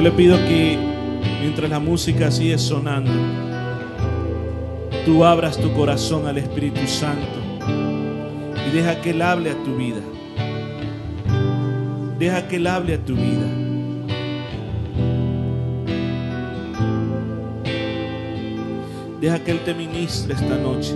Yo le pido que mientras la música sigue sonando, tú abras tu corazón al Espíritu Santo y deja que Él hable a tu vida. Deja que Él hable a tu vida. Deja que Él te ministre esta noche.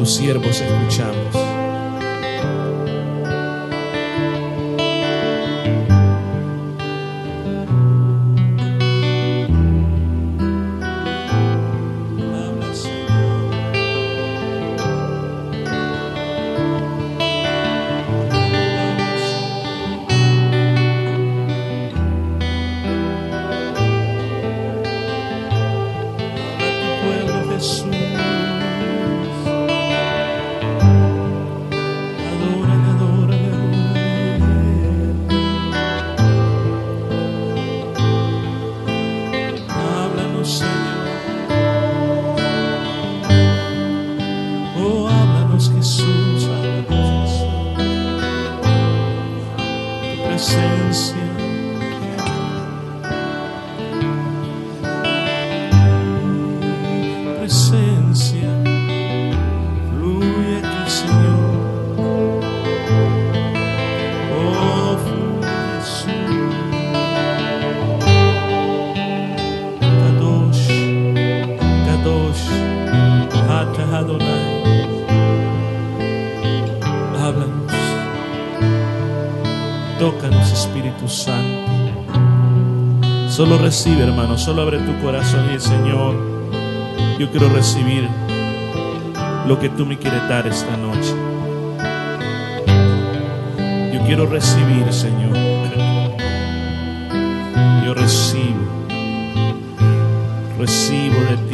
Tus siervos escuchamos. Recibe, hermano. Solo abre tu corazón y el Señor. Yo quiero recibir lo que tú me quieres dar esta noche. Yo quiero recibir, Señor. Yo recibo. Recibo de ti,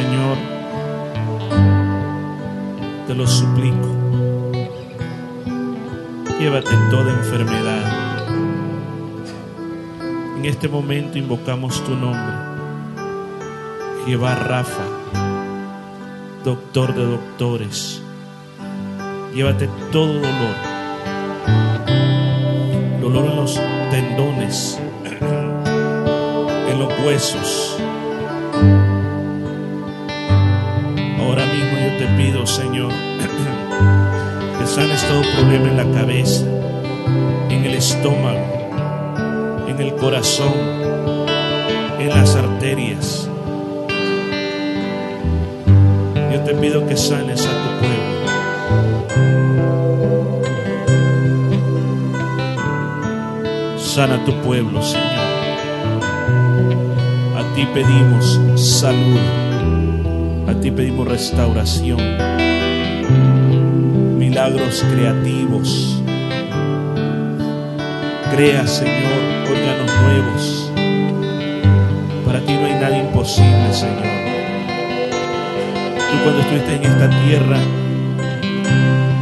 Señor, te lo suplico. Llévate toda enfermedad. En este momento invocamos tu nombre. Jehová Rafa, doctor de doctores. Llévate todo dolor. Dolor en los tendones, en los huesos. Señor, que sanes todo problema en la cabeza, en el estómago, en el corazón, en las arterias. Yo te pido que sanes a tu pueblo. Sana tu pueblo, Señor. A ti pedimos salud. A ti pedimos restauración, milagros creativos. Crea, Señor, órganos nuevos. Para ti no hay nada imposible, Señor. Tú cuando estuviste en esta tierra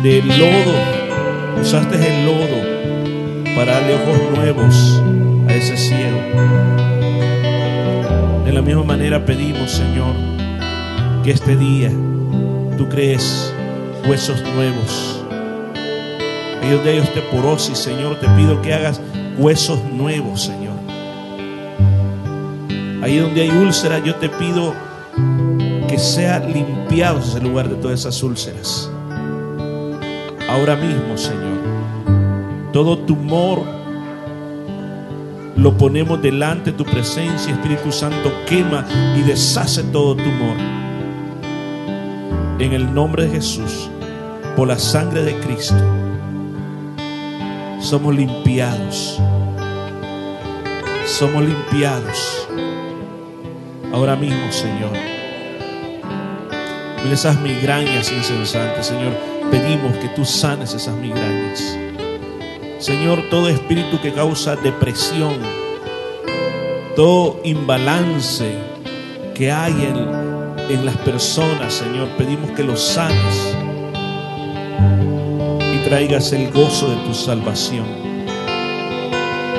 de lodo, usaste el lodo para darle ojos nuevos a ese cielo. De la misma manera pedimos, Señor, que este día tú crees huesos nuevos. Ahí donde hay osteoporosis, Señor, te pido que hagas huesos nuevos, Señor. Ahí donde hay úlceras, yo te pido que sea limpiado ese lugar de todas esas úlceras. Ahora mismo, Señor, Todo tumor lo ponemos delante de tu presencia. Espíritu Santo quema y deshace todo tumor. En el nombre de Jesús, por la sangre de Cristo, somos limpiados. Somos limpiados. Ahora mismo, Señor. Mira esas migrañas insensantes, Señor. Pedimos que tú sanes esas migrañas. Señor, todo espíritu que causa depresión, todo imbalance que hay en, en las personas, Señor, pedimos que los sanes traigas el gozo de tu salvación.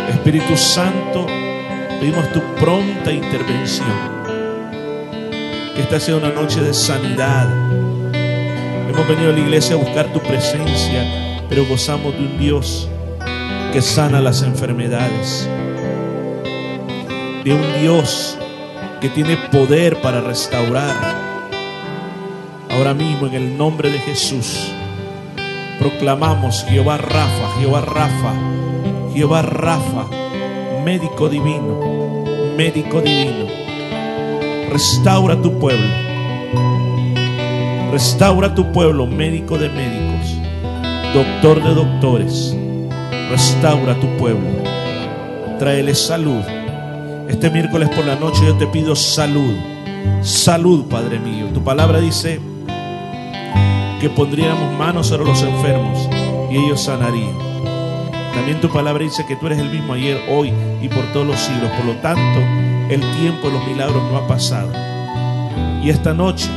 Espíritu Santo, pedimos tu pronta intervención. Que esta sea una noche de sanidad. Hemos venido a la iglesia a buscar tu presencia, pero gozamos de un Dios que sana las enfermedades. De un Dios que tiene poder para restaurar. Ahora mismo en el nombre de Jesús proclamamos Jehová Rafa, Jehová Rafa, Jehová Rafa, médico divino, médico divino. Restaura tu pueblo. Restaura tu pueblo, médico de médicos, doctor de doctores Restaura tu pueblo. Tráele salud. Este miércoles por la noche yo te pido salud. Salud, Padre mío. Tu palabra dice que pondríamos manos sobre los enfermos y ellos sanarían. También tu palabra dice que tú eres el mismo ayer, hoy y por todos los siglos. Por lo tanto, el tiempo de los milagros no ha pasado. Y esta noche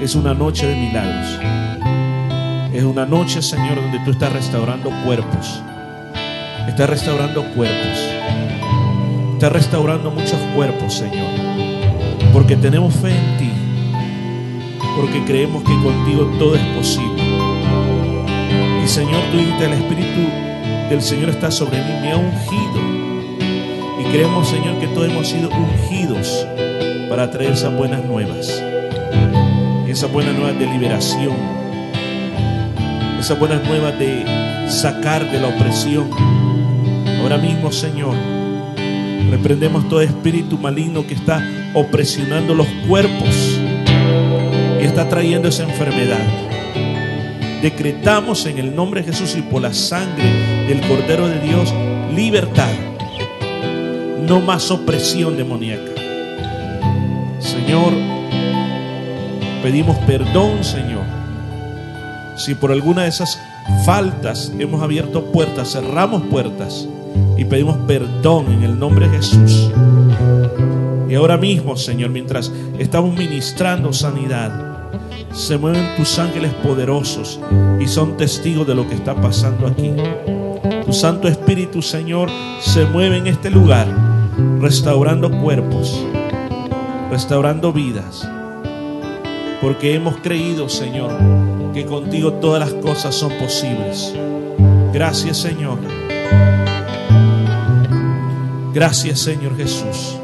es una noche de milagros. Es una noche, Señor, donde tú estás restaurando cuerpos. Está restaurando cuerpos. Está restaurando muchos cuerpos, Señor. Porque tenemos fe en ti. Porque creemos que contigo todo es posible. Y Señor, tú dices, el Espíritu del Señor está sobre mí, me ha ungido. Y creemos, Señor, que todos hemos sido ungidos para traer esas buenas nuevas. Esas buenas nuevas de liberación. Esas buenas nuevas de sacar de la opresión Ahora mismo, Señor, reprendemos todo espíritu maligno que está opresionando los cuerpos y está trayendo esa enfermedad. Decretamos en el nombre de Jesús y por la sangre del Cordero de Dios libertad. No más opresión demoníaca. Señor, pedimos perdón, Señor. Si por alguna de esas faltas hemos abierto puertas, cerramos puertas y pedimos perdón en el nombre de Jesús. Y ahora mismo, Señor, mientras estamos ministrando sanidad, se mueven tus ángeles poderosos y son testigos de lo que está pasando aquí. Tu Santo Espíritu, Señor, se mueve en este lugar, restaurando cuerpos, restaurando vidas. Porque hemos creído, Señor, que contigo todas las cosas son posibles. Gracias, Señor. Gracias Señor Jesús.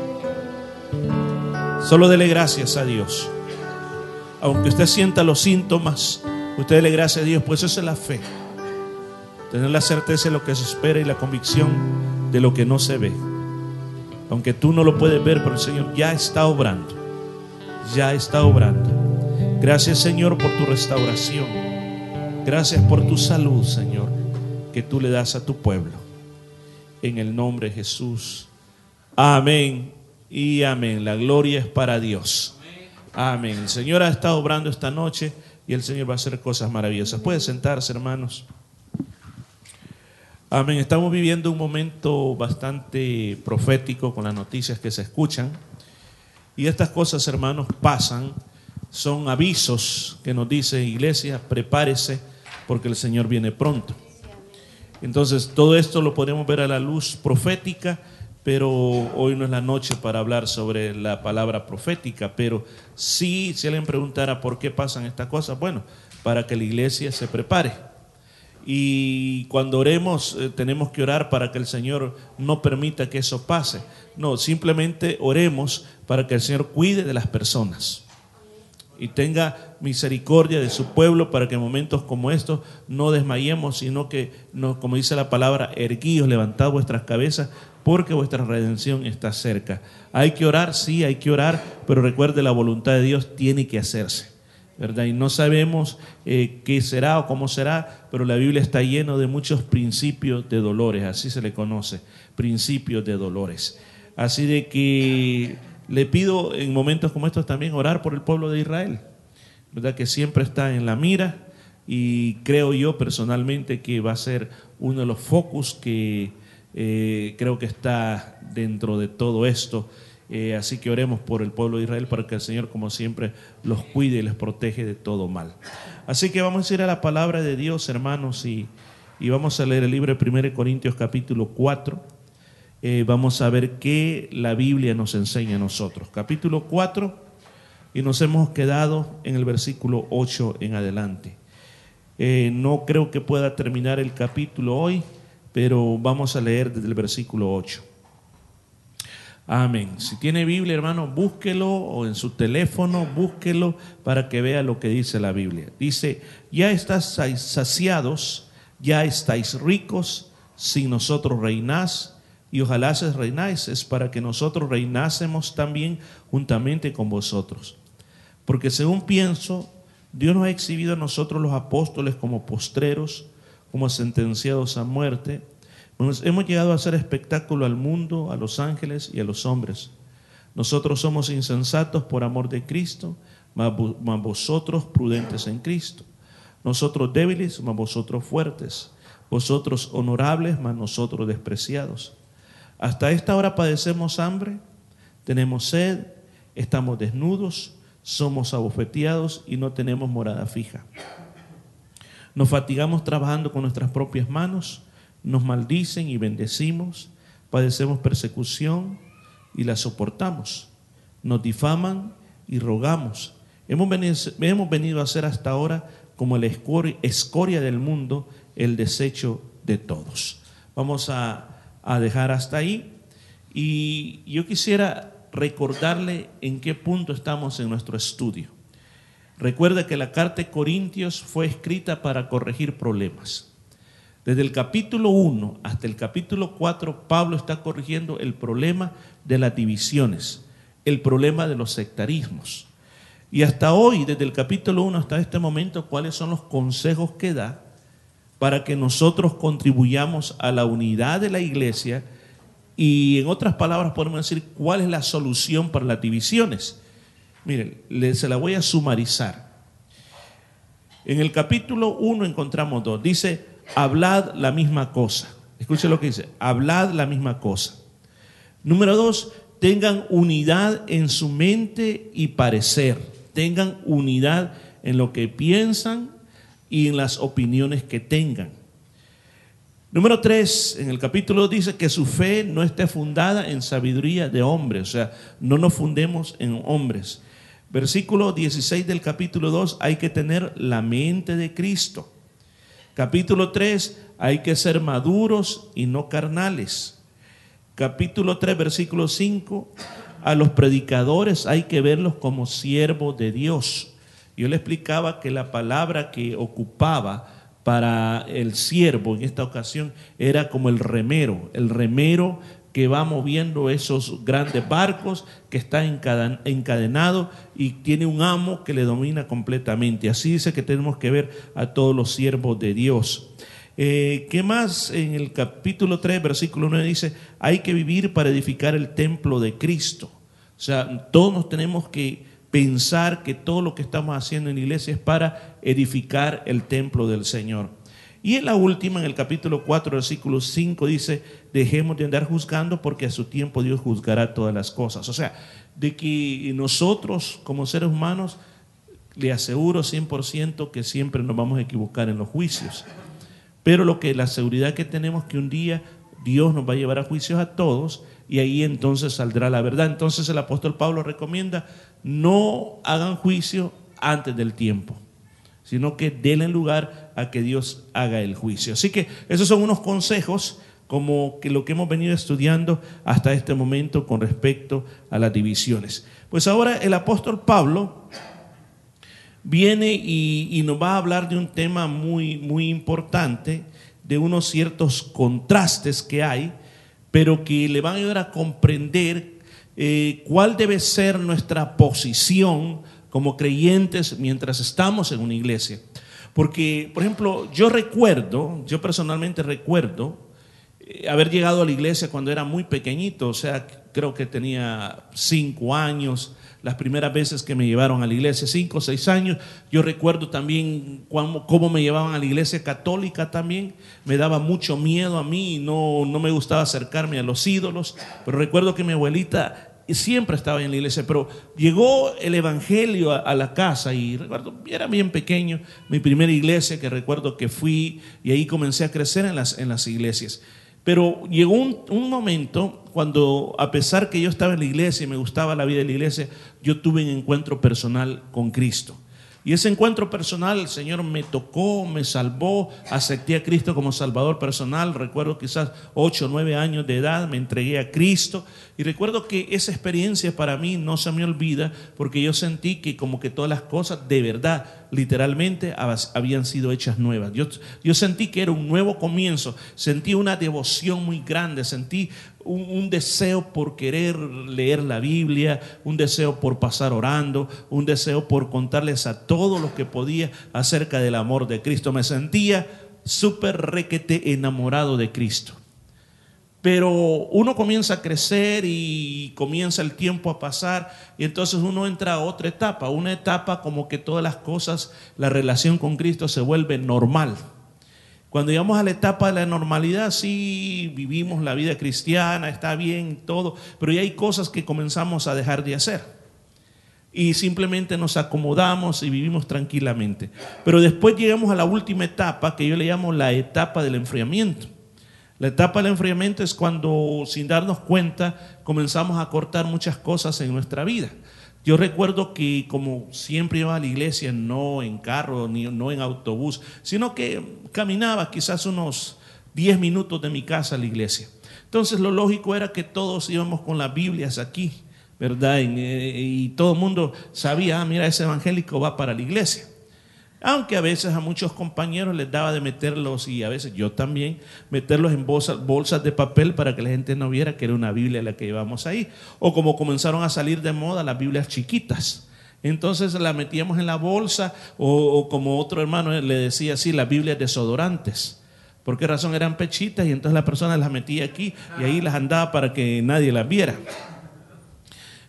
Solo dele gracias a Dios. Aunque usted sienta los síntomas, usted dele gracias a Dios, pues eso es la fe. Tener la certeza de lo que se espera y la convicción de lo que no se ve. Aunque tú no lo puedes ver, pero el Señor ya está obrando. Ya está obrando. Gracias Señor por tu restauración. Gracias por tu salud, Señor, que tú le das a tu pueblo en el nombre de Jesús. Amén y amén. La gloria es para Dios. Amén. El Señor ha estado obrando esta noche y el Señor va a hacer cosas maravillosas. Pueden sentarse, hermanos. Amén. Estamos viviendo un momento bastante profético con las noticias que se escuchan. Y estas cosas, hermanos, pasan. Son avisos que nos dice iglesia, prepárese porque el Señor viene pronto. Entonces, todo esto lo podemos ver a la luz profética, pero hoy no es la noche para hablar sobre la palabra profética, pero sí, si alguien preguntara por qué pasan estas cosas, bueno, para que la iglesia se prepare. Y cuando oremos, eh, tenemos que orar para que el Señor no permita que eso pase. No, simplemente oremos para que el Señor cuide de las personas. y tenga misericordia de su pueblo para que en momentos como estos no desmayemos, sino que, no, como dice la palabra, erguíos, levantad vuestras cabezas, porque vuestra redención está cerca. Hay que orar, sí, hay que orar, pero recuerde, la voluntad de Dios tiene que hacerse. ¿verdad? Y no sabemos eh, qué será o cómo será, pero la Biblia está llena de muchos principios de dolores, así se le conoce, principios de dolores. Así de que le pido en momentos como estos también orar por el pueblo de Israel, ¿verdad? Que siempre está en la mira y creo yo personalmente que va a ser uno de los focos que eh, creo que está dentro de todo esto. Eh, así que oremos por el pueblo de Israel para que el Señor, como siempre, los cuide y les protege de todo mal. Así que vamos a ir a la palabra de Dios, hermanos, y, y vamos a leer el libro de 1 Corintios capítulo 4. Eh, vamos a ver qué la Biblia nos enseña a nosotros. Capítulo 4 y nos hemos quedado en el versículo 8 en adelante. No creo que pueda terminar el capítulo hoy, pero vamos a leer desde el versículo 8. Amén. Si tiene Biblia, hermano, búsquelo o en su teléfono, búsquelo para que vea lo que dice la Biblia. Dice, ya estáis saciados, ya estáis ricos, si nosotros reinás y ojalá se reináis, es para que nosotros reinásemos también juntamente con vosotros. Porque según pienso, Dios nos ha exhibido a nosotros los apóstoles como postreros, como sentenciados a muerte. hemos llegado a hacer espectáculo al mundo, a los ángeles y a los hombres. Nosotros somos insensatos por amor de Cristo, mas vosotros prudentes en Cristo. Nosotros débiles, mas vosotros fuertes. Vosotros honorables, mas nosotros despreciados. Hasta esta hora padecemos hambre, tenemos sed, estamos desnudos, somos abofeteados y no tenemos morada fija. Nos fatigamos trabajando con nuestras propias manos, nos maldicen y bendecimos, padecemos persecución y la soportamos. Nos difaman y rogamos. Hemos venido, a ser hasta ahora como la escoria del mundo, el desecho de todos. Vamos a dejar hasta ahí. Y yo quisiera recordarle en qué punto estamos en nuestro estudio. Recuerda que la carta de Corintios fue escrita para corregir problemas. Desde el capítulo 1 hasta el capítulo 4, Pablo está corrigiendo el problema de las divisiones, el problema de los sectarismos. Y hasta hoy, desde el capítulo 1 hasta este momento, ¿cuáles son los consejos que da para que nosotros contribuyamos a la unidad de la iglesia y en otras palabras podemos decir cuál es la solución para las divisiones. Miren, se la voy a sumarizar. En el capítulo 1 encontramos dos. Dice, hablad la misma cosa. Escuchen lo que dice, hablad la misma cosa. Número dos, tengan unidad en su mente y parecer. Tengan unidad en lo que piensan y en las opiniones que tengan. Número tres, en el capítulo dice que su fe no esté fundada en sabiduría de hombres, o sea, no nos fundemos en hombres. Versículo 16 del capítulo 2, hay que tener la mente de Cristo. Capítulo 3, hay que ser maduros y no carnales. Capítulo 3, versículo 5, a los predicadores hay que verlos como siervos de Dios. Yo le explicaba que la palabra que ocupaba para el siervo en esta ocasión era como el remero, el remero que va moviendo esos grandes barcos, que está encadenado y tiene un amo que le domina completamente. Así dice que tenemos que ver a todos los siervos de Dios. Eh, ¿Qué más? En el capítulo 3, versículo 9 dice, hay que vivir para edificar el templo de Cristo. O sea, todos nos tenemos que pensar que todo lo que estamos haciendo en la iglesia es para edificar el templo del Señor. Y en la última, en el capítulo 4, versículo 5, dice, dejemos de andar juzgando porque a su tiempo Dios juzgará todas las cosas. O sea, de que nosotros como seres humanos, le aseguro 100% que siempre nos vamos a equivocar en los juicios. Pero lo que la seguridad que tenemos que un día Dios nos va a llevar a juicios a todos y ahí entonces saldrá la verdad. Entonces el apóstol Pablo recomienda no hagan juicio antes del tiempo, sino que denle lugar a que Dios haga el juicio. Así que esos son unos consejos como que lo que hemos venido estudiando hasta este momento con respecto a las divisiones. Pues ahora el apóstol Pablo viene y, nos va a hablar de un tema muy, muy importante, de unos ciertos contrastes que hay, pero que le van a ayudar a comprender eh, cuál debe ser nuestra posición como creyentes mientras estamos en una iglesia. Porque, por ejemplo, yo recuerdo, yo personalmente recuerdo eh, haber llegado a la iglesia cuando era muy pequeñito, o sea, creo que tenía cinco años, las primeras veces que me llevaron a la iglesia, cinco o seis años. Yo recuerdo también cómo, me llevaban a la iglesia católica también. Me daba mucho miedo a mí no, no me gustaba acercarme a los ídolos. Pero recuerdo que mi abuelita siempre estaba en la iglesia, pero llegó el Evangelio a, la casa y recuerdo, era bien pequeño, mi primera iglesia que recuerdo que fui y ahí comencé a crecer en las, en las iglesias. Pero llegó un, momento cuando, a pesar que yo estaba en la iglesia y me gustaba la vida de la iglesia, yo tuve un encuentro personal con Cristo. Y ese encuentro personal, el Señor me tocó, me salvó, acepté a Cristo como Salvador personal. Recuerdo quizás ocho o nueve años de edad, me entregué a Cristo. Y recuerdo que esa experiencia para mí no se me olvida porque yo sentí que como que todas las cosas de verdad, literalmente, habían sido hechas nuevas. Yo, sentí que era un nuevo comienzo, sentí una devoción muy grande, sentí un, deseo por querer leer la Biblia, un deseo por pasar orando, un deseo por contarles a todos los que podía acerca del amor de Cristo. Me sentía súper requete enamorado de Cristo. Pero uno comienza a crecer y comienza el tiempo a pasar y entonces uno entra a otra etapa, una etapa como que todas las cosas, la relación con Cristo se vuelve normal. Cuando llegamos a la etapa de la normalidad, sí, vivimos la vida cristiana, está bien todo, pero ya hay cosas que comenzamos a dejar de hacer. Y simplemente nos acomodamos y vivimos tranquilamente. Pero después llegamos a la última etapa, que yo le llamo la etapa del enfriamiento. La etapa del enfriamiento es cuando, sin darnos cuenta, comenzamos a cortar muchas cosas en nuestra vida. Yo recuerdo que como siempre iba a la iglesia, no en carro, ni no en autobús, sino que caminaba quizás unos 10 minutos de mi casa a la iglesia. Entonces lo lógico era que todos íbamos con las Biblias aquí, ¿verdad? Y, y todo el mundo sabía, ah, mira, ese evangélico va para la iglesia. Aunque a veces a muchos compañeros les daba de meterlos, y a veces yo también, meterlos en bolsas, de papel para que la gente no viera que era una Biblia la que llevamos ahí. O como comenzaron a salir de moda las Biblias chiquitas. Entonces la metíamos en la bolsa, o, como otro hermano le decía así, las Biblias desodorantes. ¿Por qué razón eran pechitas? Y entonces la persona las metía aquí y ahí las andaba para que nadie las viera.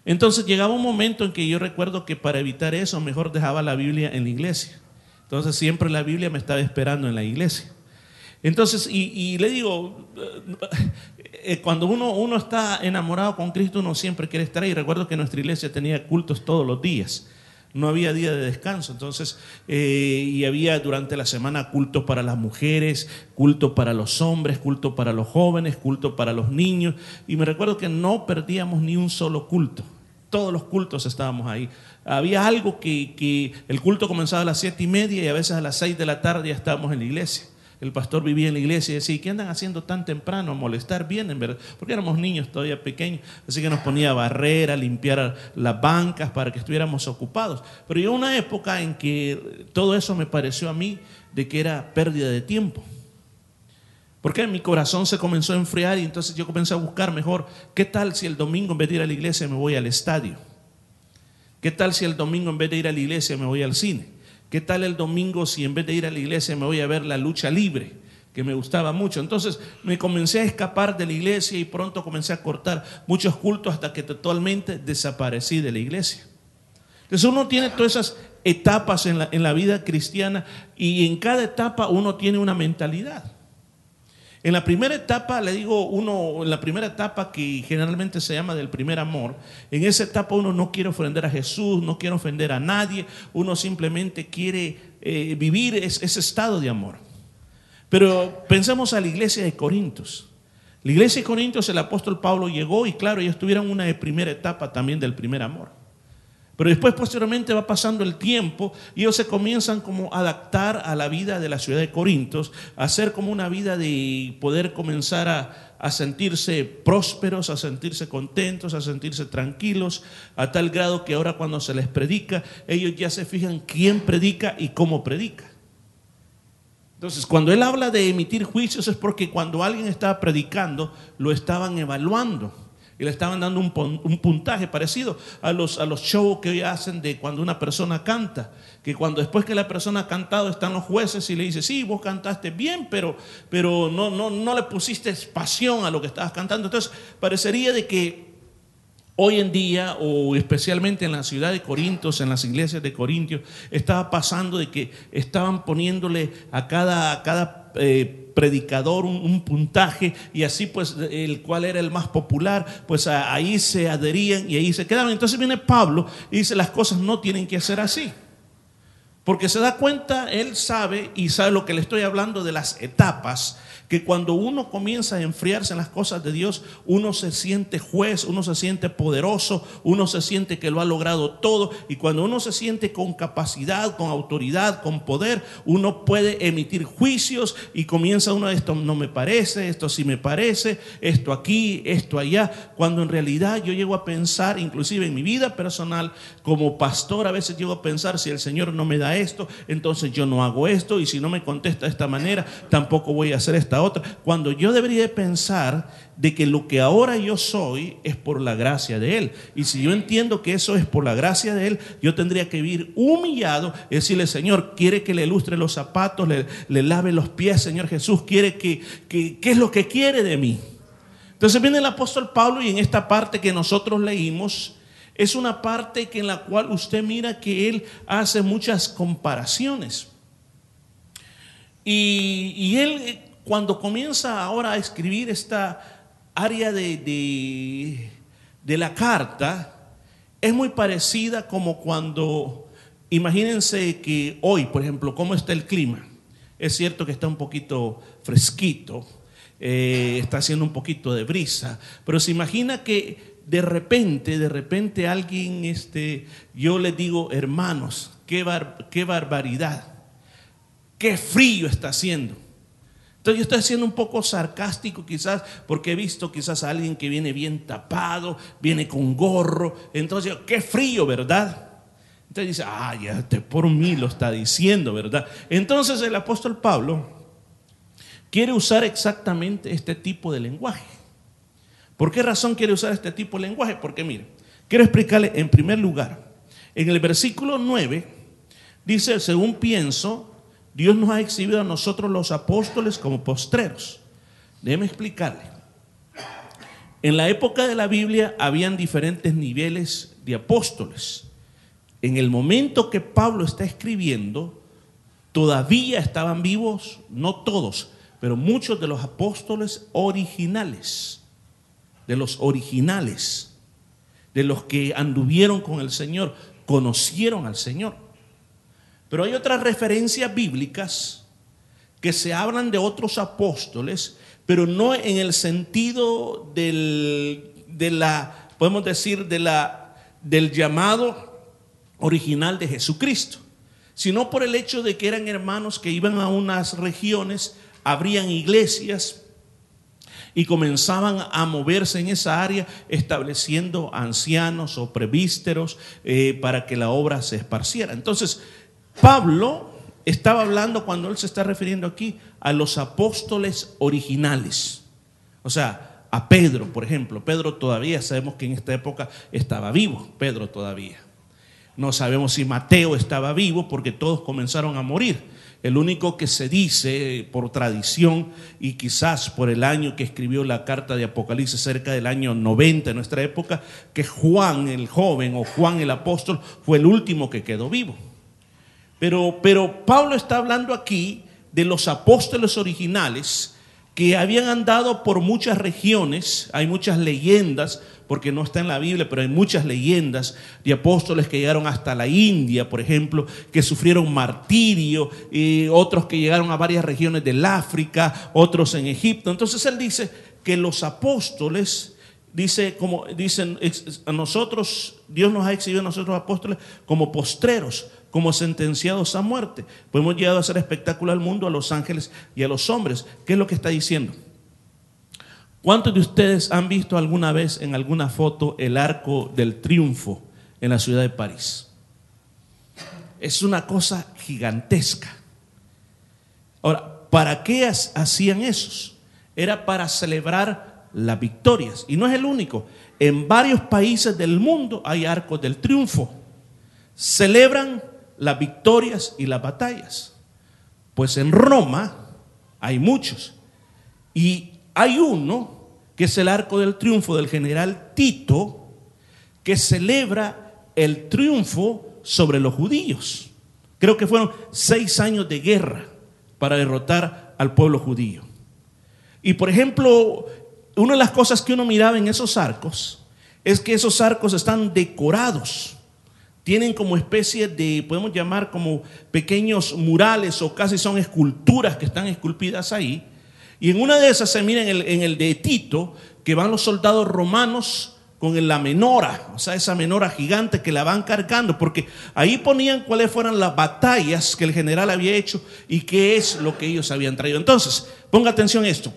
Entonces llegaba un momento en que yo recuerdo que para evitar eso mejor dejaba la Biblia en la iglesia. Entonces siempre la Biblia me estaba esperando en la iglesia. Entonces, y, le digo, eh, eh, cuando uno, uno está enamorado con Cristo, uno siempre quiere estar ahí. Recuerdo que nuestra iglesia tenía cultos todos los días. No había día de descanso. Entonces, eh, y había durante la semana cultos para las mujeres, culto para los hombres, culto para los jóvenes, culto para los niños. Y me recuerdo que no perdíamos ni un solo culto. Todos los cultos estábamos ahí. Había algo que, el culto comenzaba a las siete y media y a veces a las seis de la tarde ya estábamos en la iglesia. El pastor vivía en la iglesia y decía, ¿qué andan haciendo tan temprano? A molestar bien, en verdad. Porque éramos niños todavía pequeños. Así que nos ponía barrera, limpiar las bancas para que estuviéramos ocupados. Pero llegó una época en que todo eso me pareció a mí de que era pérdida de tiempo. Porque mi corazón se comenzó a enfriar y entonces yo comencé a buscar mejor, ¿qué tal si el domingo en vez de ir a la iglesia me voy al estadio? ¿Qué tal si el domingo en vez de ir a la iglesia me voy al cine? ¿Qué tal el domingo si en vez de ir a la iglesia me voy a ver la lucha libre? que me gustaba mucho. Entonces me comencé a escapar de la iglesia y pronto comencé a cortar muchos cultos hasta que totalmente desaparecí de la iglesia. Entonces uno tiene todas esas etapas en la, en la vida cristiana y en cada etapa uno tiene una mentalidad. En la primera etapa, le digo uno, en la primera etapa que generalmente se llama del primer amor, en esa etapa uno no quiere ofender a Jesús, no quiere ofender a nadie, uno simplemente quiere eh, vivir ese estado de amor. Pero pensemos a la iglesia de Corintios. La iglesia de Corintios, el apóstol Pablo llegó y claro, ellos tuvieron una primera etapa también del primer amor. Pero después posteriormente va pasando el tiempo y ellos se comienzan como a adaptar a la vida de la ciudad de Corintios, a hacer como una vida de poder comenzar a, a sentirse prósperos, a sentirse contentos, a sentirse tranquilos, a tal grado que ahora cuando se les predica, ellos ya se fijan quién predica y cómo predica. Entonces, cuando él habla de emitir juicios es porque cuando alguien estaba predicando, lo estaban evaluando. Y le estaban dando un, puntaje parecido a los, a los shows que hoy hacen de cuando una persona canta. Que cuando después que la persona ha cantado están los jueces y le dice, sí, vos cantaste bien, pero, pero no, no, no le pusiste pasión a lo que estabas cantando. Entonces, parecería de que hoy en día, o especialmente en la ciudad de Corintios, en las iglesias de Corintios, estaba pasando de que estaban poniéndole a cada, a cada eh, predicador un, puntaje y así pues el cual era el más popular, pues ahí se adherían y ahí se quedaban. Entonces viene Pablo y dice las cosas no tienen que ser así. Porque se da cuenta, él sabe y sabe lo que le estoy hablando de las etapas que cuando uno comienza a enfriarse en las cosas de Dios, uno se siente juez, uno se siente poderoso, uno se siente que lo ha logrado todo. Y cuando uno se siente con capacidad, con autoridad, con poder, uno puede emitir juicios y comienza uno esto no me parece, esto sí me parece, esto aquí, esto allá, cuando en realidad yo llego a pensar, inclusive en mi vida personal, como pastor a veces llego a pensar si el Señor no me da esto, entonces yo no hago esto y si no me contesta de esta manera, tampoco voy a hacer esta otra, cuando yo debería pensar de que lo que ahora yo soy es por la gracia de Él. Y si yo entiendo que eso es por la gracia de Él, yo tendría que vivir humillado y decirle, Señor, quiere que le ilustre los zapatos, le, lave los pies, Señor Jesús, quiere que, que, ¿qué es lo que quiere de mí? Entonces viene el apóstol Pablo y en esta parte que nosotros leímos, es una parte que en la cual usted mira que él hace muchas comparaciones. Y, él cuando comienza ahora a escribir esta área de, de, la carta, es muy parecida como cuando, imagínense que hoy, por ejemplo, cómo está el clima. Es cierto que está un poquito fresquito, eh, está haciendo un poquito de brisa, pero se imagina que de repente, de repente alguien, este, yo le digo, hermanos, qué, qué barbaridad, qué frío está haciendo. Entonces yo estoy siendo un poco sarcástico quizás porque he visto quizás a alguien que viene bien tapado, viene con gorro. Entonces, qué frío, ¿verdad? Entonces dice, ah, ya te por mí lo está diciendo, ¿verdad? Entonces el apóstol Pablo quiere usar exactamente este tipo de lenguaje. ¿Por qué razón quiere usar este tipo de lenguaje? Porque mire, quiero explicarle en primer lugar, en el versículo 9 dice, según pienso, Dios nos ha exhibido a nosotros los apóstoles como postreros. Déjeme explicarle. En la época de la Biblia habían diferentes niveles de apóstoles. En el momento que Pablo está escribiendo, todavía estaban vivos, no todos, pero muchos de los apóstoles originales, de los originales, de los que anduvieron con el Señor, conocieron al Señor. Pero hay otras referencias bíblicas que se hablan de otros apóstoles, pero no en el sentido del, de la, podemos decir, de la, del llamado original de Jesucristo, sino por el hecho de que eran hermanos que iban a unas regiones, abrían iglesias, y comenzaban a moverse en esa área estableciendo ancianos o prevísteros eh, para que la obra se esparciera. Entonces, Pablo estaba hablando cuando él se está refiriendo aquí a los apóstoles originales. O sea, a Pedro, por ejemplo. Pedro todavía sabemos que en esta época estaba vivo, Pedro todavía. No sabemos si Mateo estaba vivo porque todos comenzaron a morir. El único que se dice por tradición y quizás por el año que escribió la carta de Apocalipsis, cerca del año 90 de nuestra época, que Juan el joven o Juan el apóstol fue el último que quedó vivo. Pero, pero Pablo está hablando aquí de los apóstoles originales que habían andado por muchas regiones, hay muchas leyendas, porque no está en la Biblia, pero hay muchas leyendas de apóstoles que llegaron hasta la India, por ejemplo, que sufrieron martirio, y otros que llegaron a varias regiones del África, otros en Egipto. Entonces él dice que los apóstoles dice, como dicen a nosotros, Dios nos ha exhibido a nosotros apóstoles como postreros, como sentenciados a muerte. Pues hemos llegado a hacer espectáculo al mundo, a los ángeles y a los hombres. ¿Qué es lo que está diciendo? ¿Cuántos de ustedes han visto alguna vez en alguna foto el arco del triunfo en la ciudad de París? Es una cosa gigantesca. Ahora, ¿para qué hacían esos? Era para celebrar las victorias. Y no es el único. En varios países del mundo hay arcos del triunfo. Celebran las victorias y las batallas. Pues en Roma hay muchos. Y hay uno que es el arco del triunfo del general Tito, que celebra el triunfo sobre los judíos. Creo que fueron seis años de guerra para derrotar al pueblo judío. Y por ejemplo, una de las cosas que uno miraba en esos arcos es que esos arcos están decorados. Tienen como especie de, podemos llamar como pequeños murales o casi son esculturas que están esculpidas ahí. Y en una de esas se mira en el, en el de Tito que van los soldados romanos con la menora, o sea, esa menora gigante que la van cargando, porque ahí ponían cuáles fueran las batallas que el general había hecho y qué es lo que ellos habían traído. Entonces, ponga atención a esto.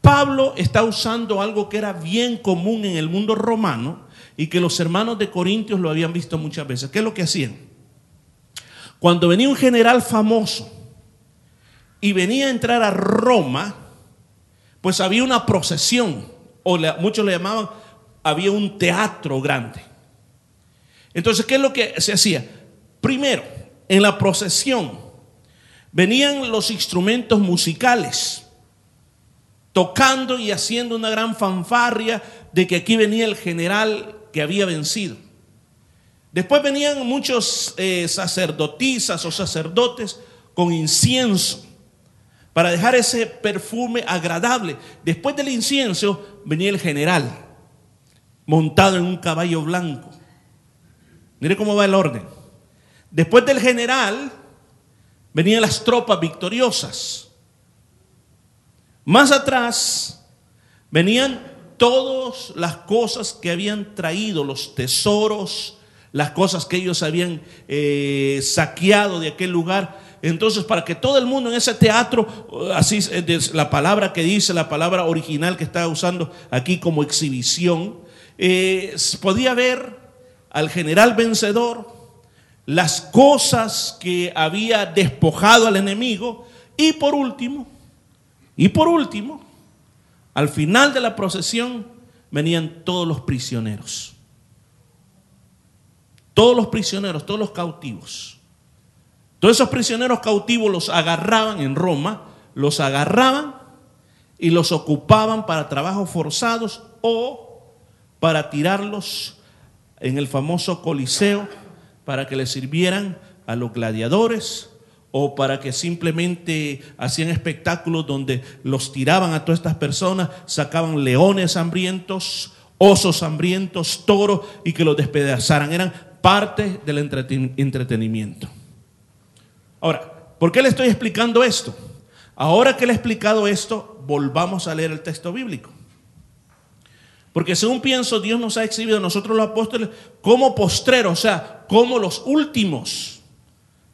Pablo está usando algo que era bien común en el mundo romano y que los hermanos de Corintios lo habían visto muchas veces. ¿Qué es lo que hacían? Cuando venía un general famoso y venía a entrar a Roma, pues había una procesión, o muchos le llamaban había un teatro grande. Entonces, ¿qué es lo que se hacía? Primero, en la procesión venían los instrumentos musicales tocando y haciendo una gran fanfarria de que aquí venía el general que había vencido. Después venían muchos eh, sacerdotisas o sacerdotes con incienso para dejar ese perfume agradable. Después del incienso venía el general montado en un caballo blanco. Mire cómo va el orden. Después del general venían las tropas victoriosas. Más atrás venían todas las cosas que habían traído, los tesoros, las cosas que ellos habían eh, saqueado de aquel lugar. Entonces, para que todo el mundo en ese teatro, así es la palabra que dice, la palabra original que está usando aquí como exhibición, eh, podía ver al general vencedor, las cosas que había despojado al enemigo y por último, y por último, al final de la procesión venían todos los prisioneros. Todos los prisioneros, todos los cautivos. Todos esos prisioneros cautivos los agarraban en Roma, los agarraban y los ocupaban para trabajos forzados o para tirarlos en el famoso Coliseo para que le sirvieran a los gladiadores o para que simplemente hacían espectáculos donde los tiraban a todas estas personas, sacaban leones hambrientos, osos hambrientos, toros y que los despedazaran. Eran parte del entretenimiento. Ahora, ¿por qué le estoy explicando esto? Ahora que le he explicado esto, volvamos a leer el texto bíblico. Porque según pienso, Dios nos ha exhibido a nosotros los apóstoles como postreros, o sea, como los últimos.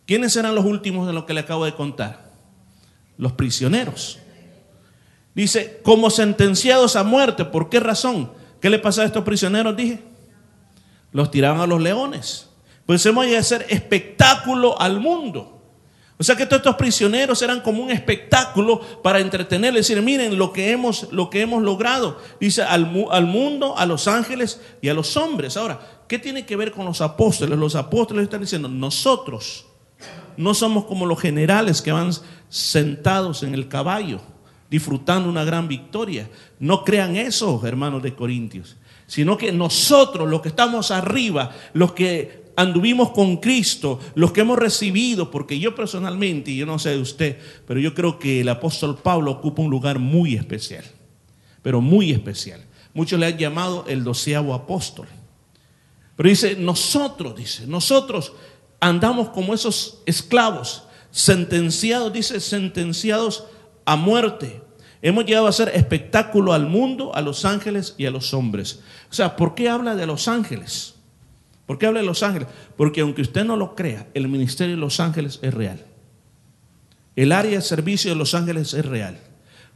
¿Quiénes eran los últimos de lo que le acabo de contar? Los prisioneros. Dice, como sentenciados a muerte. ¿Por qué razón? ¿Qué le pasa a estos prisioneros? Dije, los tiraban a los leones. Pues hemos de hacer espectáculo al mundo. O sea que todos estos prisioneros eran como un espectáculo para entretenerles, decir, miren lo que hemos, lo que hemos logrado. Dice al, al, mundo, a los ángeles y a los hombres. Ahora, ¿qué tiene que ver con los apóstoles? Los apóstoles están diciendo, nosotros no somos como los generales que van sentados en el caballo, disfrutando una gran victoria. No crean eso, hermanos de Corintios, sino que nosotros, los que estamos arriba, los que anduvimos con Cristo, los que hemos recibido, porque yo personalmente, y yo no sé de usted, pero yo creo que el apóstol Pablo ocupa un lugar muy especial, pero muy especial. Muchos le han llamado el doceavo apóstol. Pero dice, nosotros, dice, nosotros andamos como esos esclavos, sentenciados, dice, sentenciados a muerte. Hemos llegado a hacer espectáculo al mundo, a los ángeles y a los hombres. O sea, ¿por qué habla de los ángeles? ¿Por qué habla de los ángeles? Porque aunque usted no lo crea, el ministerio de los ángeles es real. El área de servicio de los ángeles es real.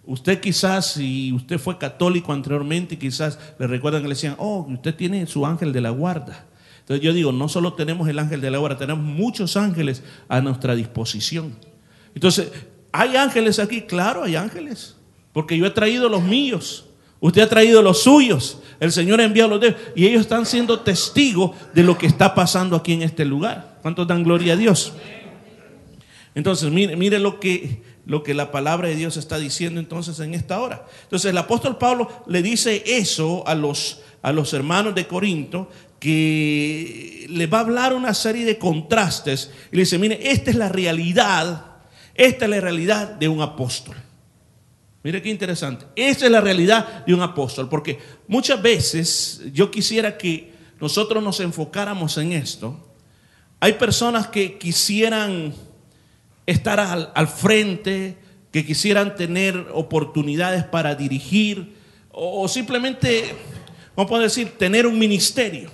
Usted quizás, si usted fue católico anteriormente, quizás le recuerdan que le decían, oh, usted tiene su ángel de la guarda. Entonces yo digo, no solo tenemos el ángel de la guarda, tenemos muchos ángeles a nuestra disposición. Entonces, ¿hay ángeles aquí? Claro, hay ángeles. Porque yo he traído los míos. Usted ha traído los suyos. El Señor ha enviado los de ellos. Y ellos están siendo testigos de lo que está pasando aquí en este lugar. ¿Cuántos dan gloria a Dios? Entonces, mire, mire lo, que, lo que la palabra de Dios está diciendo entonces en esta hora. Entonces, el apóstol Pablo le dice eso a los, a los hermanos de Corinto, que le va a hablar una serie de contrastes. Y le dice, mire, esta es la realidad, esta es la realidad de un apóstol. Mire qué interesante. Esa es la realidad de un apóstol, porque muchas veces yo quisiera que nosotros nos enfocáramos en esto. Hay personas que quisieran estar al, frente, que quisieran tener oportunidades para dirigir o, simplemente, ¿cómo puedo decir?, tener un ministerio,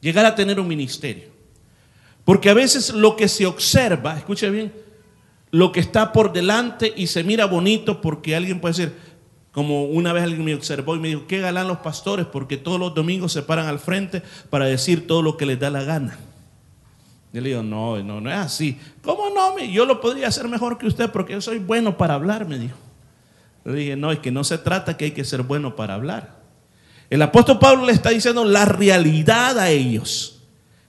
llegar a tener un ministerio. Porque a veces lo que se observa, escuche bien, lo que está por delante y se mira bonito porque alguien puede decir, como una vez alguien me observó y me dijo, qué galán los pastores porque todos los domingos se paran al frente para decir todo lo que les da la gana. Yo le digo, no, no, no es así. ¿Cómo no? Yo lo podría hacer mejor que usted porque yo soy bueno para hablar, me dijo. Le dije, no, es que no se trata que hay que ser bueno para hablar. El apóstol Pablo le está diciendo la realidad a ellos,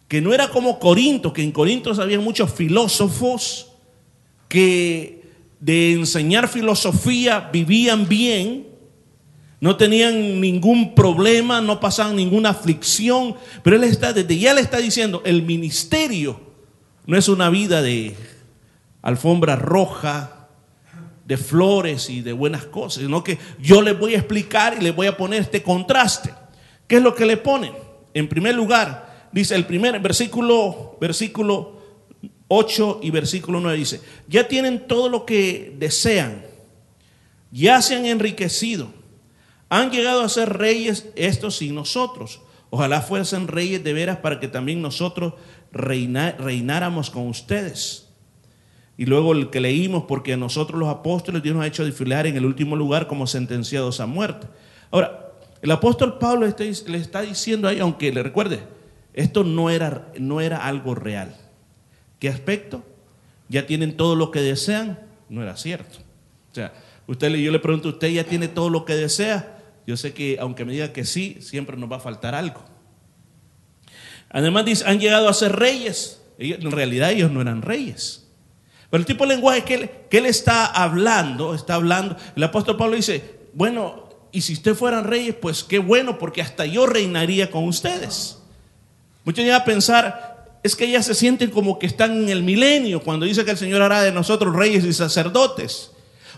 que no era como Corinto, que en Corinto había muchos filósofos, que de enseñar filosofía vivían bien, no tenían ningún problema, no pasaban ninguna aflicción, pero él está, desde ya le está diciendo, el ministerio no es una vida de alfombra roja, de flores y de buenas cosas, sino que yo les voy a explicar y les voy a poner este contraste. ¿Qué es lo que le ponen? En primer lugar, dice el primer versículo, versículo 8 y versículo 9 dice, ya tienen todo lo que desean, ya se han enriquecido, han llegado a ser reyes estos sin nosotros. Ojalá fuesen reyes de veras para que también nosotros reináramos con ustedes. Y luego el que leímos, porque a nosotros los apóstoles Dios nos ha hecho desfilar en el último lugar como sentenciados a muerte. Ahora, el apóstol Pablo le está diciendo ahí, aunque le recuerde, esto no era, no era algo real. ¿Qué aspecto? ¿Ya tienen todo lo que desean? No era cierto. O sea, usted, yo le pregunto, ¿usted ya tiene todo lo que desea? Yo sé que aunque me diga que sí, siempre nos va a faltar algo. Además dice, han llegado a ser reyes. en realidad ellos no eran reyes. Pero el tipo de lenguaje que él, que él está hablando, está hablando, el apóstol Pablo dice, bueno, y si ustedes fueran reyes, pues qué bueno, porque hasta yo reinaría con ustedes. Muchos llegan a pensar, es que ya se sienten como que están en el milenio cuando dice que el Señor hará de nosotros reyes y sacerdotes.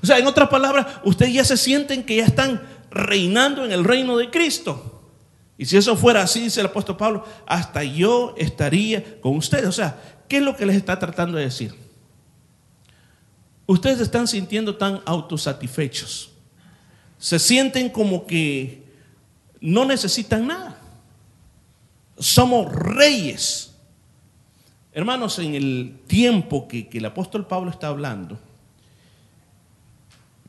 O sea, en otras palabras, ustedes ya se sienten que ya están reinando en el reino de Cristo. Y si eso fuera así, dice el apóstol Pablo, hasta yo estaría con ustedes. O sea, ¿qué es lo que les está tratando de decir? Ustedes están sintiendo tan autosatisfechos. Se sienten como que no necesitan nada. Somos reyes Hermanos, en el tiempo que, el apóstol Pablo está hablando,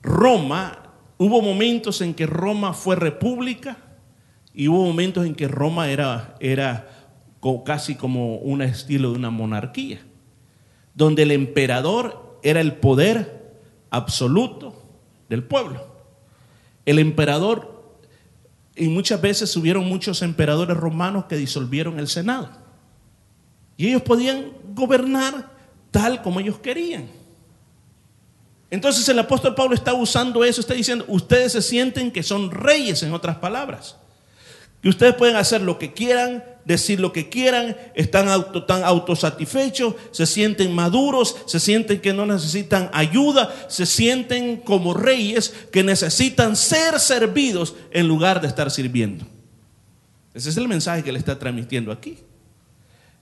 Roma, hubo momentos en que Roma fue república y hubo momentos en que Roma era, era casi como un estilo de una monarquía, donde el emperador era el poder absoluto del pueblo. El emperador, y muchas veces hubieron muchos emperadores romanos que disolvieron el Senado. Y ellos podían gobernar tal como ellos querían. Entonces el apóstol Pablo está usando eso, está diciendo, ustedes se sienten que son reyes, en otras palabras. Que ustedes pueden hacer lo que quieran, decir lo que quieran, están auto, tan autosatisfechos, se sienten maduros, se sienten que no necesitan ayuda, se sienten como reyes que necesitan ser servidos en lugar de estar sirviendo. Ese es el mensaje que le está transmitiendo aquí.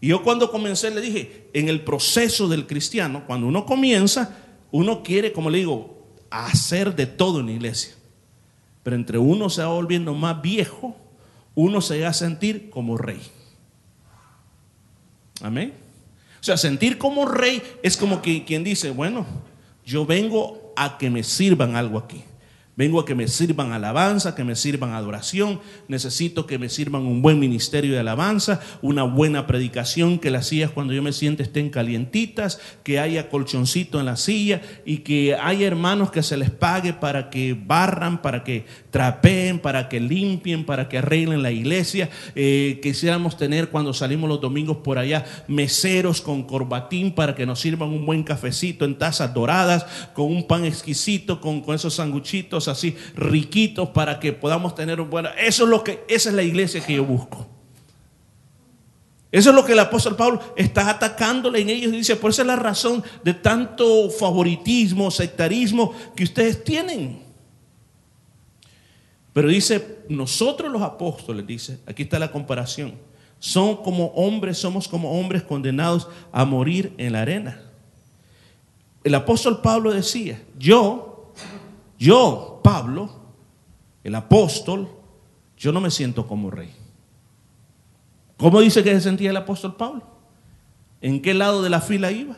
Y yo cuando comencé le dije, en el proceso del cristiano, cuando uno comienza, uno quiere, como le digo, hacer de todo en la iglesia. Pero entre uno se va volviendo más viejo, uno se va a sentir como rey. Amén. O sea, sentir como rey es como que quien dice, bueno, yo vengo a que me sirvan algo aquí. Vengo a que me sirvan alabanza, que me sirvan adoración. Necesito que me sirvan un buen ministerio de alabanza, una buena predicación, que las sillas cuando yo me siente estén calientitas, que haya colchoncito en la silla y que haya hermanos que se les pague para que barran, para que trapeen, para que limpien, para que arreglen la iglesia. Eh, quisiéramos tener cuando salimos los domingos por allá meseros con corbatín para que nos sirvan un buen cafecito en tazas doradas, con un pan exquisito, con, con esos sanguchitos así riquitos para que podamos tener un buen... Eso es lo que, esa es la iglesia que yo busco. Eso es lo que el apóstol Pablo está atacándole en ellos y dice, por esa es la razón de tanto favoritismo, sectarismo que ustedes tienen. Pero dice, nosotros los apóstoles, dice, aquí está la comparación, son como hombres, somos como hombres condenados a morir en la arena. El apóstol Pablo decía, yo, yo, Pablo, el apóstol, yo no me siento como rey. ¿Cómo dice que se sentía el apóstol Pablo? ¿En qué lado de la fila iba?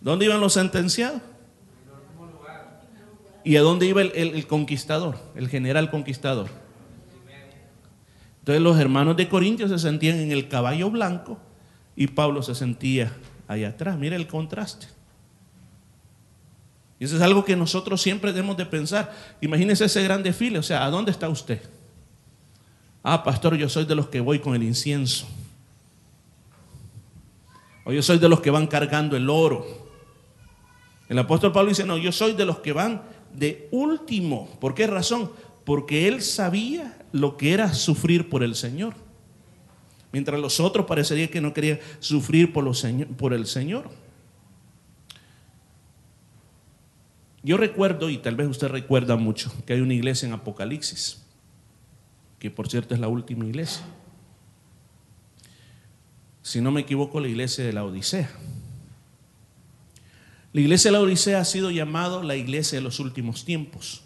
¿Dónde iban los sentenciados? ¿Y a dónde iba el, conquistador, el general conquistador? Entonces los hermanos de Corintios se sentían en el caballo blanco y Pablo se sentía allá atrás. Mira el contraste. Y eso es algo que nosotros siempre debemos de pensar. Imagínese ese gran desfile, o sea, ¿a dónde está usted? Ah, pastor, yo soy de los que voy con el incienso. O yo soy de los que van cargando el oro. El apóstol Pablo dice, no, yo soy de los que van de último. ¿Por qué razón? Porque él sabía lo que era sufrir por el Señor. Mientras los otros parecería que no querían sufrir por, por el Señor. Yo recuerdo, y tal vez usted recuerda mucho, que hay una iglesia en Apocalipsis, que por cierto es la última iglesia. Si no me equivoco, la iglesia de la Odisea. La iglesia de la Odisea ha sido llamada la iglesia de los últimos tiempos.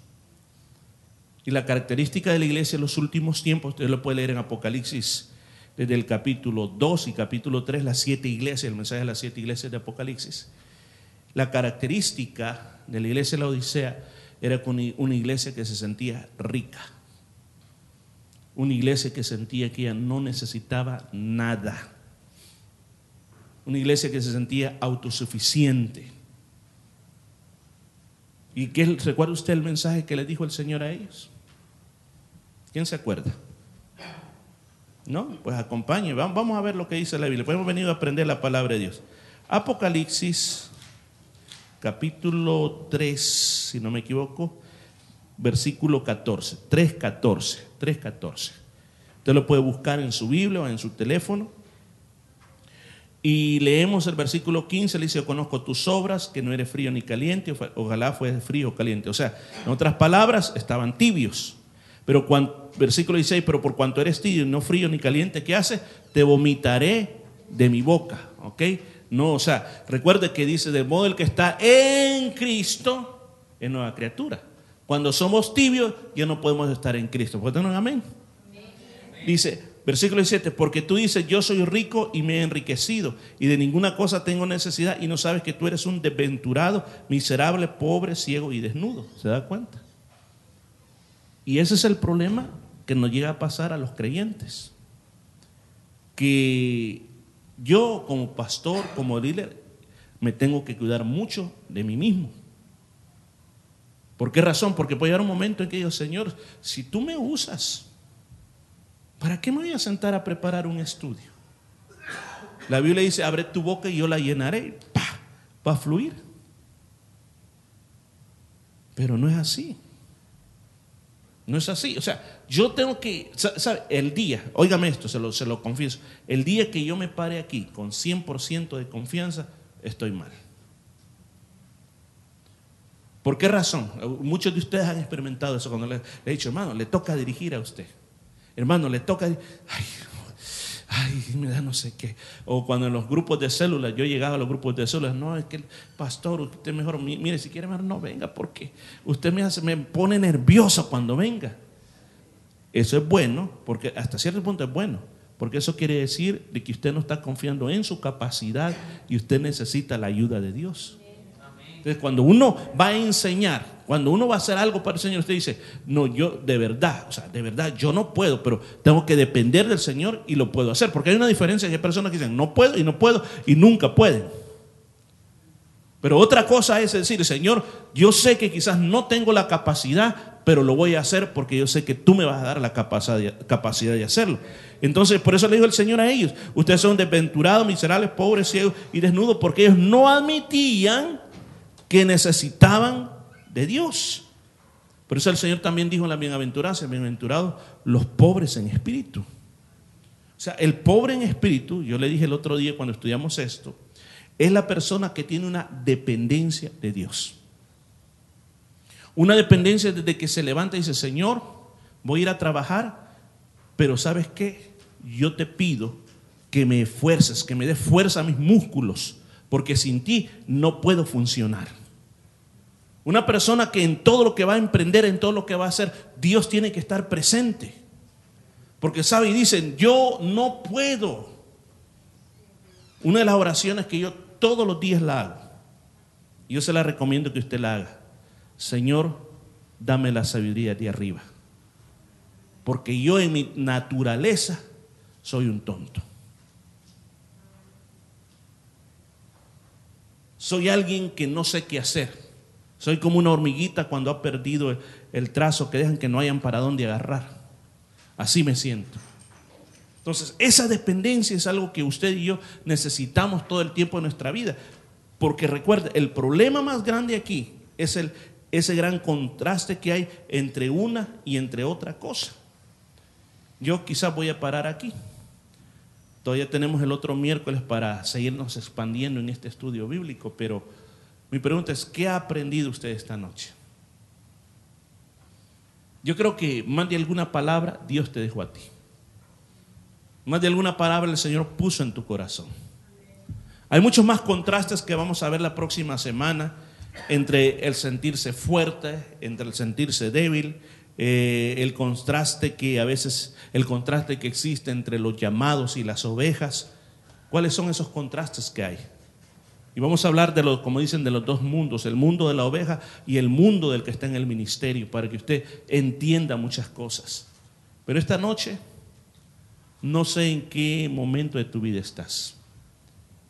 Y la característica de la iglesia de los últimos tiempos, usted lo puede leer en Apocalipsis, desde el capítulo 2 y capítulo 3, las siete iglesias, el mensaje de las siete iglesias de Apocalipsis. La característica de la iglesia de la Odisea era una iglesia que se sentía rica. Una iglesia que sentía que ella no necesitaba nada. Una iglesia que se sentía autosuficiente. ¿Y qué recuerda usted el mensaje que le dijo el Señor a ellos? ¿Quién se acuerda? ¿No? Pues acompañe, vamos a ver lo que dice la Biblia. Pues hemos venido a aprender la palabra de Dios. Apocalipsis capítulo 3, si no me equivoco, versículo 14, 3.14, 3.14. Usted lo puede buscar en su Biblia o en su teléfono. Y leemos el versículo 15, le dice, yo conozco tus obras, que no eres frío ni caliente, ojalá fuese frío o caliente. O sea, en otras palabras, estaban tibios. Pero cuando, versículo 16, pero por cuanto eres tibio, no frío ni caliente, ¿qué hace? Te vomitaré de mi boca. ¿Ok? No, o sea, recuerde que dice, de modo el que está en Cristo es nueva criatura. Cuando somos tibios, ya no podemos estar en Cristo. ¿Pueden amén? Dice, versículo 17, porque tú dices, yo soy rico y me he enriquecido y de ninguna cosa tengo necesidad y no sabes que tú eres un desventurado, miserable, pobre, ciego y desnudo. ¿Se da cuenta? Y ese es el problema que nos llega a pasar a los creyentes. Que yo como pastor, como líder, me tengo que cuidar mucho de mí mismo. ¿Por qué razón? Porque puede llegar un momento en que yo, Señor, si tú me usas, ¿para qué me voy a sentar a preparar un estudio? La Biblia dice, abre tu boca y yo la llenaré. Va a fluir. Pero no es así. No es así. O sea, yo tengo que, ¿sabe? El día, óigame esto, se lo, se lo confieso, el día que yo me pare aquí con 100% de confianza, estoy mal. ¿Por qué razón? Muchos de ustedes han experimentado eso cuando le, he dicho, hermano, le toca dirigir a usted. Hermano, le toca... Ay, ay, me da no sé qué. O cuando en los grupos de células, yo llegaba a los grupos de células, no, es que el pastor, usted mejor, mire, si quiere mejor no venga, porque usted me, hace, me pone nervioso cuando venga. Eso es bueno, porque hasta cierto punto es bueno, porque eso quiere decir de que usted no está confiando en su capacidad y usted necesita la ayuda de Dios. Entonces, cuando uno va a enseñar, cuando uno va a hacer algo para el Señor, usted dice, no, yo de verdad, o sea, de verdad, yo no puedo, pero tengo que depender del Señor y lo puedo hacer. Porque hay una diferencia, hay personas que dicen, no puedo y no puedo y nunca pueden. Pero otra cosa es decir, Señor, yo sé que quizás no tengo la capacidad, pero lo voy a hacer porque yo sé que tú me vas a dar la capacidad de, hacerlo. Entonces, por eso le dijo el Señor a ellos, ustedes son desventurados, miserables, pobres, ciegos y desnudos, porque ellos no admitían que necesitaban de Dios. Por eso el Señor también dijo en la bienaventuranza, bienaventurados los pobres en espíritu. O sea, el pobre en espíritu, yo le dije el otro día cuando estudiamos esto, es la persona que tiene una dependencia de Dios. Una dependencia desde que se levanta y dice, Señor, voy a ir a trabajar, pero ¿sabes qué? Yo te pido que me esfuerces, que me des fuerza a mis músculos, porque sin ti no puedo funcionar. Una persona que en todo lo que va a emprender, en todo lo que va a hacer, Dios tiene que estar presente. Porque sabe y dicen, yo no puedo. Una de las oraciones que yo todos los días la hago, yo se la recomiendo que usted la haga. Señor, dame la sabiduría de arriba. Porque yo en mi naturaleza soy un tonto. Soy alguien que no sé qué hacer. Soy como una hormiguita cuando ha perdido el, trazo que dejan que no hayan para dónde agarrar. Así me siento. Entonces, esa dependencia es algo que usted y yo necesitamos todo el tiempo de nuestra vida. Porque recuerde, el problema más grande aquí es el, ese gran contraste que hay entre una y entre otra cosa. Yo quizás voy a parar aquí. Todavía tenemos el otro miércoles para seguirnos expandiendo en este estudio bíblico, pero mi pregunta es, ¿qué ha aprendido usted esta noche? Yo creo que más de alguna palabra Dios te dejó a ti. Más de alguna palabra el Señor puso en tu corazón. Hay muchos más contrastes que vamos a ver la próxima semana entre el sentirse fuerte, entre el sentirse débil, eh, el contraste que a veces, el contraste que existe entre los llamados y las ovejas. ¿Cuáles son esos contrastes que hay? Y vamos a hablar de lo, como dicen, de los dos mundos, el mundo de la oveja y el mundo del que está en el ministerio, para que usted entienda muchas cosas. Pero esta noche, no sé en qué momento de tu vida estás.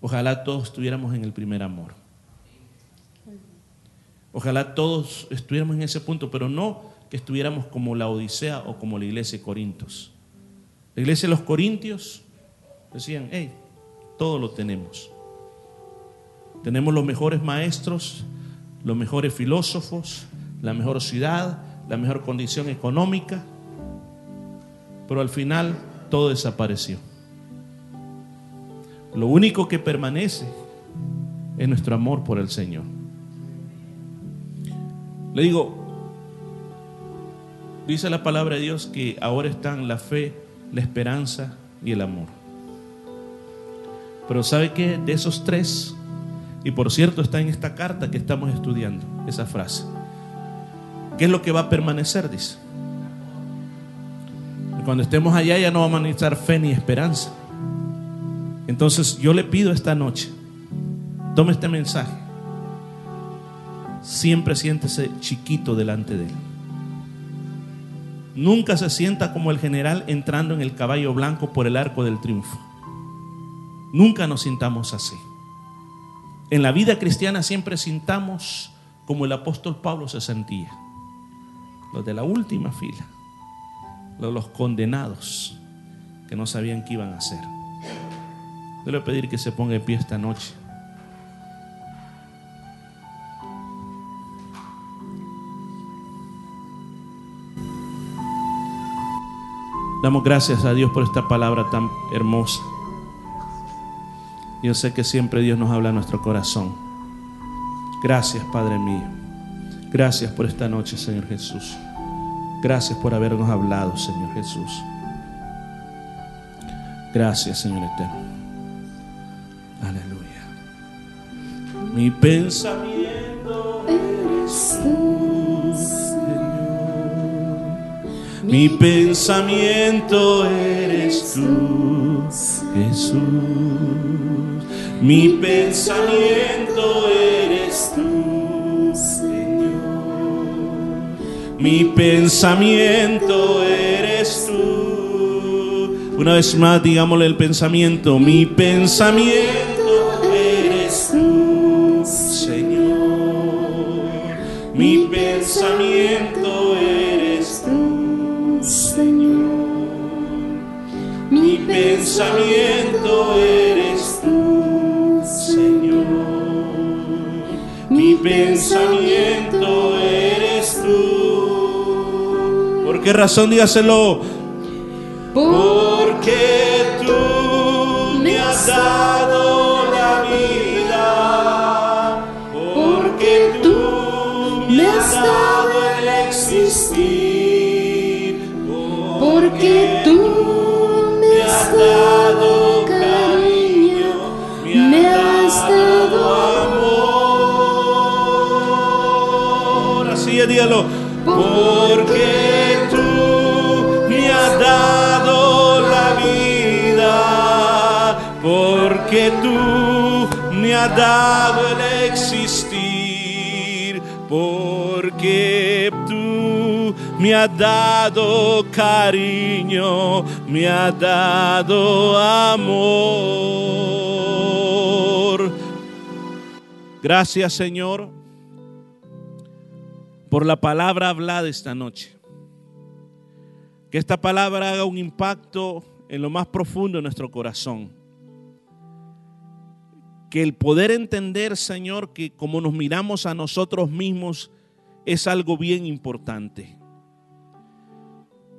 Ojalá todos estuviéramos en el primer amor. Ojalá todos estuviéramos en ese punto, pero no que estuviéramos como la Odisea o como la iglesia de Corintios. La iglesia de los Corintios decían, hey, todo lo tenemos. Tenemos los mejores maestros, los mejores filósofos, la mejor ciudad, la mejor condición económica, pero al final todo desapareció. Lo único que permanece es nuestro amor por el Señor. Le digo, dice la palabra de Dios que ahora están la fe, la esperanza y el amor. Pero ¿sabe qué? De esos tres, y por cierto, está en esta carta que estamos estudiando, esa frase. ¿Qué es lo que va a permanecer? Dice. Cuando estemos allá ya no vamos a necesitar fe ni esperanza. Entonces yo le pido esta noche, tome este mensaje. Siempre siéntese chiquito delante de él. Nunca se sienta como el general entrando en el caballo blanco por el arco del triunfo. Nunca nos sintamos así. En la vida cristiana siempre sintamos como el apóstol Pablo se sentía. Los de la última fila, los, condenados que no sabían qué iban a hacer. Yo le voy a pedir que se ponga de pie esta noche. Damos gracias a Dios por esta palabra tan hermosa. Yo sé que siempre Dios nos habla a nuestro corazón. Gracias, Padre mío. Gracias por esta noche, Señor Jesús. Gracias por habernos hablado, Señor Jesús. Gracias, Señor eterno. Aleluya. Mi pensamiento eres tú, Señor. Mi pensamiento eres tú, Jesús. Mi pensamiento eres tú, Señor. Mi pensamiento eres tú. Una vez más, digámosle el pensamiento. Mi pensamiento eres tú, Señor. Mi pensamiento eres tú, Señor. Mi pensamiento eres pensamiento eres tú. ¿Por qué razón dígaselo? Porque dígalo. Porque tú me has dado la vida. Porque tú me has dado el existir. Porque tú me has dado cariño, me has dado amor. Gracias Señor por la palabra hablada esta noche. Que esta palabra haga un impacto en lo más profundo de nuestro corazón. Que el poder entender, Señor, que como nos miramos a nosotros mismos es algo bien importante.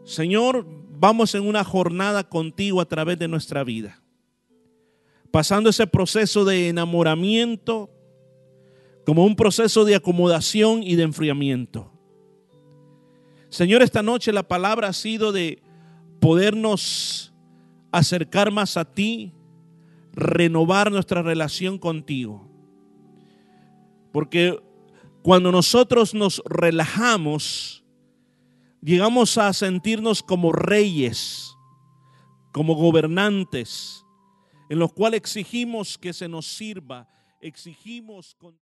Señor, vamos en una jornada contigo a través de nuestra vida. Pasando ese proceso de enamoramiento como un proceso de acomodación y de enfriamiento. Señor, esta noche la palabra ha sido de podernos acercar más a ti, renovar nuestra relación contigo. Porque cuando nosotros nos relajamos, llegamos a sentirnos como reyes, como gobernantes, en los cuales exigimos que se nos sirva, exigimos con...